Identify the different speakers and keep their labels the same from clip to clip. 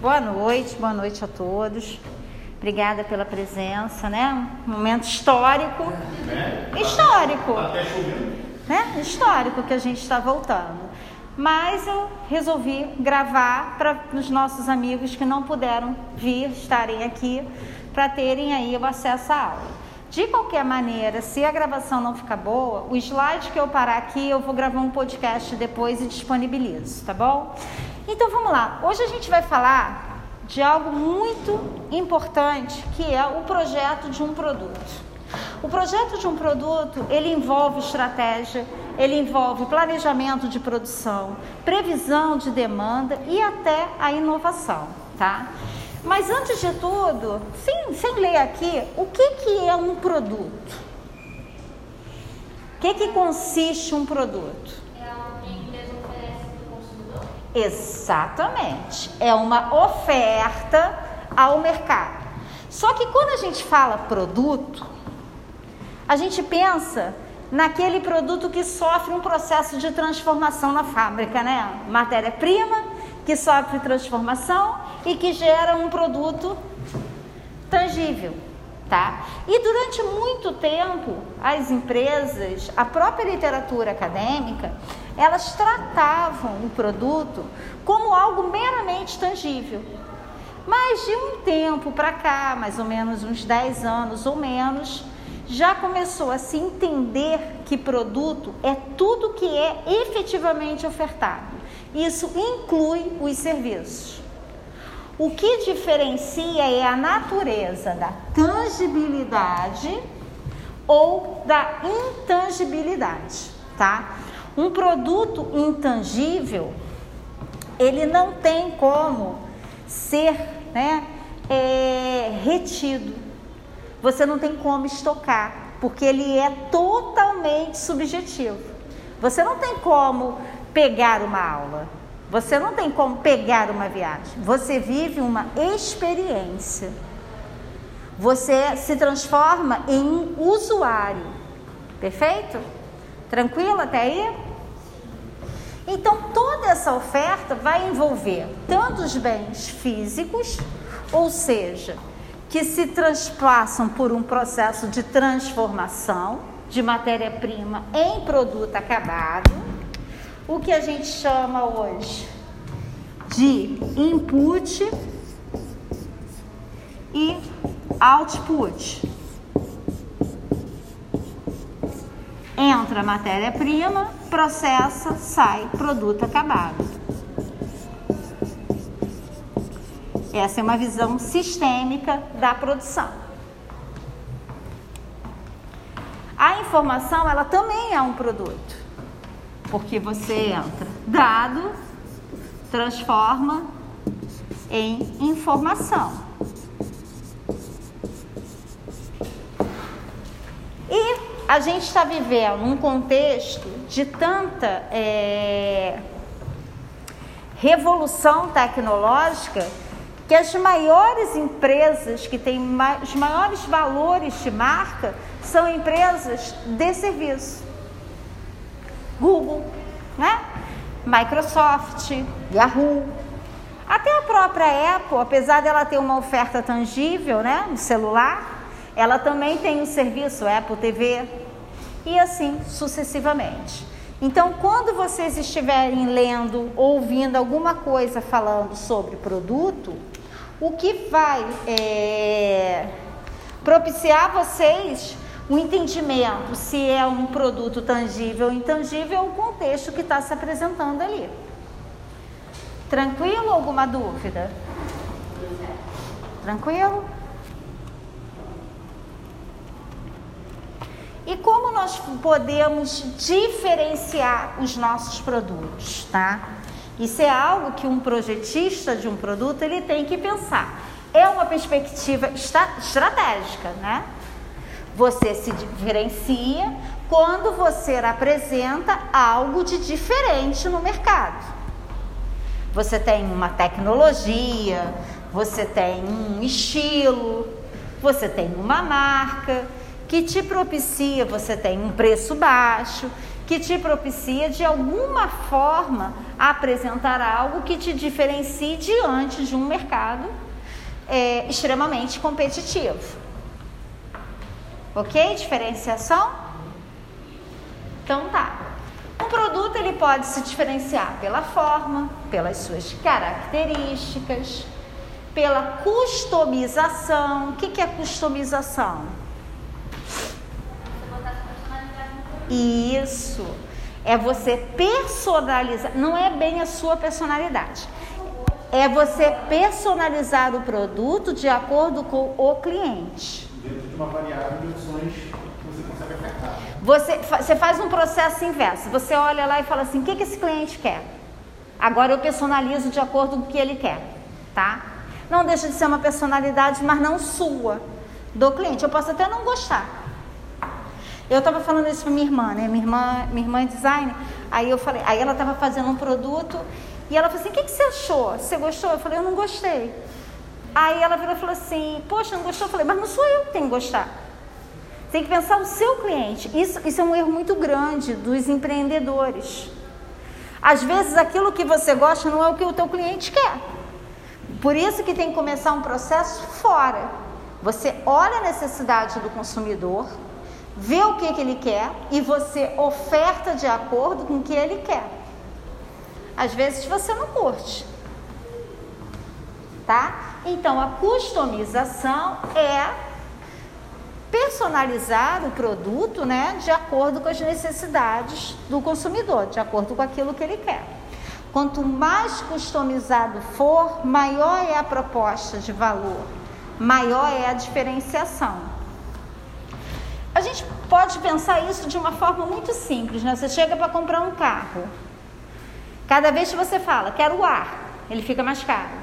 Speaker 1: Boa noite, boa noite a todos. Obrigada pela presença, né? Um momento histórico.
Speaker 2: É,
Speaker 1: Histórico.
Speaker 2: Tá até.
Speaker 1: Né? Histórico que a gente está voltando. Mas eu resolvi gravar para os nossos amigos que não puderam vir, estarem aqui, para terem aí o acesso à aula. De qualquer maneira, se a gravação não ficar boa, o slide que eu parar aqui, eu vou gravar um podcast depois e disponibilizo, tá bom? Então vamos lá. Hoje a gente vai falar de algo muito importante, que é o projeto de um produto. O projeto de um produto, ele envolve estratégia, ele envolve planejamento de produção, previsão de demanda e até a inovação, tá? Mas antes de tudo, sem, sem ler aqui, o que, que é um produto? O que, que consiste um produto? Exatamente. É uma oferta ao mercado. Só que quando a gente fala produto, a gente pensa naquele produto que sofre um processo de transformação na fábrica, né? Matéria-prima que sofre transformação e que gera um produto tangível, tá? E durante muito tempo, as empresas, a própria literatura acadêmica, elas tratavam o produto como algo meramente tangível. Mas de um tempo para cá, mais ou menos uns 10 anos ou menos, já começou a se entender que produto é tudo que é efetivamente ofertado. Isso inclui os serviços. O que diferencia é a natureza da tangibilidade ou da intangibilidade, tá? Um produto intangível, ele não tem como ser né, é, retido. Você não tem como estocar, porque ele é totalmente subjetivo. Você não tem como pegar uma aula. Você não tem como pegar uma viagem. Você vive uma experiência. Você se transforma em um usuário. Perfeito? Tranquilo até aí? Então, toda essa oferta vai envolver tanto os bens físicos, ou seja, que se transpassam por um processo de transformação de matéria-prima em produto acabado, o que a gente chama hoje de input e output. Entra matéria-prima, processa, sai produto acabado. Essa é uma visão sistêmica da produção. A informação, ela também é um produto, porque você entra dado, transforma em informação. E a gente está vivendo um contexto de tanta é, revolução tecnológica que as maiores empresas que têm os maiores valores de marca são empresas de serviço. Google, né? Microsoft, Yahoo. Até a própria Apple, apesar dela ter uma oferta tangível, né, no celular, ela também tem o serviço Apple TV e assim sucessivamente. Então, quando vocês estiverem lendo, ouvindo alguma coisa falando sobre produto, o que vai é, propiciar vocês o entendimento se é um produto tangível ou intangível o contexto que está se apresentando ali. Tranquilo? Alguma dúvida? Tranquilo? E como nós podemos diferenciar os nossos produtos, tá? Isso é algo que um projetista de um produto ele tem que pensar. É uma perspectiva estratégica, né? Você se diferencia quando você apresenta algo de diferente no mercado. Você tem uma tecnologia, você tem um estilo, você tem uma marca que te propicia, você tem um preço baixo, que te propicia de alguma forma apresentar algo que te diferencie diante de um mercado é, extremamente competitivo. Ok? Diferenciação? Então tá. Um produto ele pode se diferenciar pela forma, pelas suas características, pela customização. O que, que é customização? Isso. É você personalizar, não é bem a sua personalidade. É você personalizar o produto de acordo com o cliente.
Speaker 2: Dentro de uma variável de opções que você consegue apertar.
Speaker 1: Você, você faz um processo inverso. Você olha lá e fala assim: o que, que esse cliente quer? Agora eu personalizo de acordo com o que ele quer, tá? Não deixa de ser uma personalidade, mas não sua, do cliente. Eu posso até não gostar. Eu estava falando isso para minha irmã, né? Minha irmã, minha irmã é design. Aí eu falei, aí ela estava fazendo um produto e ela falou assim: "O que, que você achou? Você gostou?" Eu falei: "Eu não gostei." Aí ela virou e falou assim: "Poxa, não gostou?" Eu falei: "Mas não sou eu que tenho que gostar." Tem que pensar o seu cliente. Isso, isso é um erro muito grande dos empreendedores. Às vezes aquilo que você gosta não é o que o teu cliente quer. Por isso que tem que começar um processo fora. Você olha a necessidade do consumidor, vê o que, que ele quer e você oferta de acordo com o que ele quer. Às vezes você não curte. Tá? Então a customização é personalizar o produto, né, de acordo com as necessidades do consumidor, de acordo com aquilo que ele quer. Quanto mais customizado for, maior é a proposta de valor, maior é a diferenciação. A gente pode pensar isso de uma forma muito simples, né? Você chega para comprar um carro. Cada vez que você fala, quero o ar, ele fica mais caro.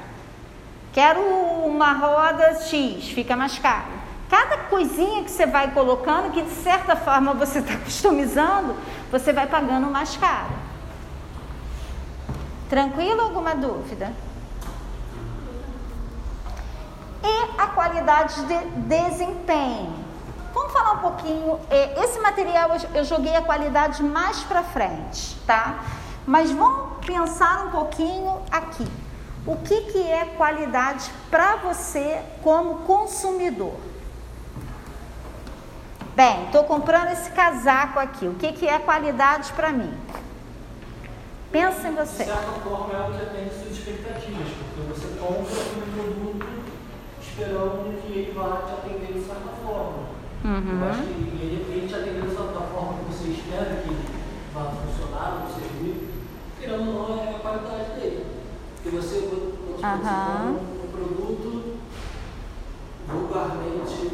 Speaker 1: Quero uma roda X, fica mais caro. Cada coisinha que você vai colocando, que de certa forma você está customizando, você vai pagando mais caro. Tranquilo? Alguma dúvida? E a qualidade de desempenho. Vamos falar um pouquinho. É, esse material eu joguei a qualidade mais para frente, tá? Mas vamos pensar um pouquinho aqui. O que, que é qualidade para você como consumidor? Bem, estou comprando esse casaco aqui. O que, que é qualidade para mim? Pensa em você.
Speaker 3: De certa forma, o que atende suas expectativas, porque você compra um produto esperando que ele vá te atender de certa forma.
Speaker 1: Uhum.
Speaker 3: Eu acho que ele, ele te atender da forma que você espera que vá funcionar no serviço, querendo ou não, é a qualidade dele. Porque você, compra um produto vulgarmente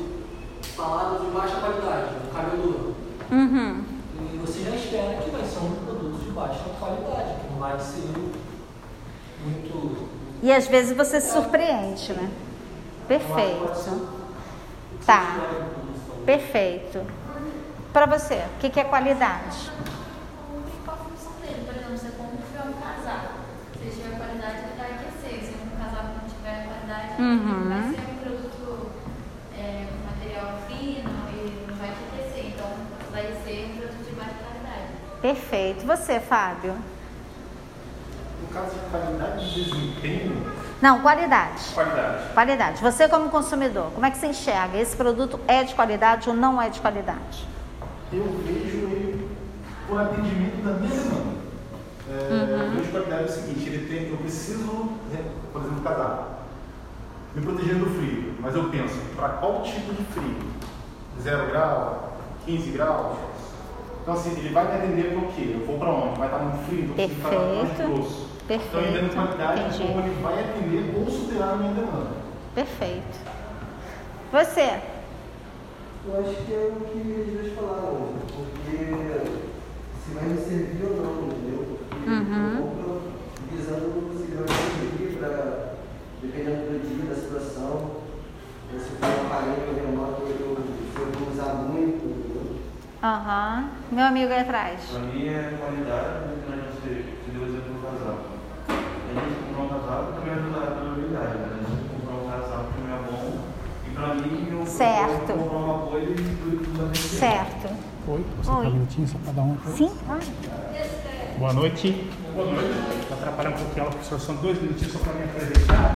Speaker 3: falado de baixa qualidade, um cabeludo.
Speaker 1: Uhum.
Speaker 3: E você já espera que vai ser um produto de baixa qualidade, que não vai ser muito.
Speaker 1: E às vezes você se surpreende, né? Perfeito. Tá. Perfeito. Para você, o que, que é qualidade?
Speaker 4: Qual a função dele? Por exemplo, você compra um casaco. Se tiver qualidade, ele vai aquecer. Se um casaco não tiver qualidade,
Speaker 1: Uhum.
Speaker 4: vai ser um produto, é, um material fino e não vai te aquecer. Então, vai ser um produto de baixa qualidade.
Speaker 1: Perfeito. Você, Fábio?
Speaker 2: No caso de qualidade de desempenho,
Speaker 1: Não, qualidade.
Speaker 2: qualidade.
Speaker 1: Qualidade. Você como consumidor, como é que você enxerga? Esse produto é de qualidade ou não é de qualidade?
Speaker 2: Eu vejo ele por atendimento da minha demanda. É, Eu vejo qualidade é o seguinte, ele tem, eu preciso, né, por exemplo, casaco, me proteger do frio, mas eu penso, para qual tipo de frio? Zero grau, 15 graus? Então assim, ele vai me atender para o quê? Eu vou para onde? Vai estar muito frio, então eu preciso estar mais
Speaker 1: Perfeito.
Speaker 2: grosso. Então eu
Speaker 1: Perfeito.
Speaker 2: entendo qualidade
Speaker 1: Entendi.
Speaker 2: como ele vai atender ou superar a minha demanda.
Speaker 1: Perfeito. Você?
Speaker 5: Eu acho que é o que eles dois falaram, porque se vai me servir ou não, entendeu? Porque
Speaker 1: Uhum.
Speaker 5: eu compro visando se vai me servir para, dependendo do dia, da situação, se for um aparelho remoto, eu, se eu vou usar muito, entendeu?
Speaker 1: Aham. Meu amigo aí atrás.
Speaker 6: Pra mim é qualidade, muito grande você, você deu o exemplo do casaco. A gente comprar um casaco também ajuda a durabilidade, né? A gente comprar um casaco que não é bom. E pra mim, eu
Speaker 1: Certo.
Speaker 6: comprar uma coisa e tudo a.
Speaker 1: Certo.
Speaker 2: Oi, você
Speaker 1: Oi.
Speaker 2: tá um minutinho só para dar uma coisa?
Speaker 1: Sim, claro.
Speaker 2: Boa noite. Boa noite. Vou atrapalhar um pouquinho ela, professor. São dois minutinhos só para me apresentar.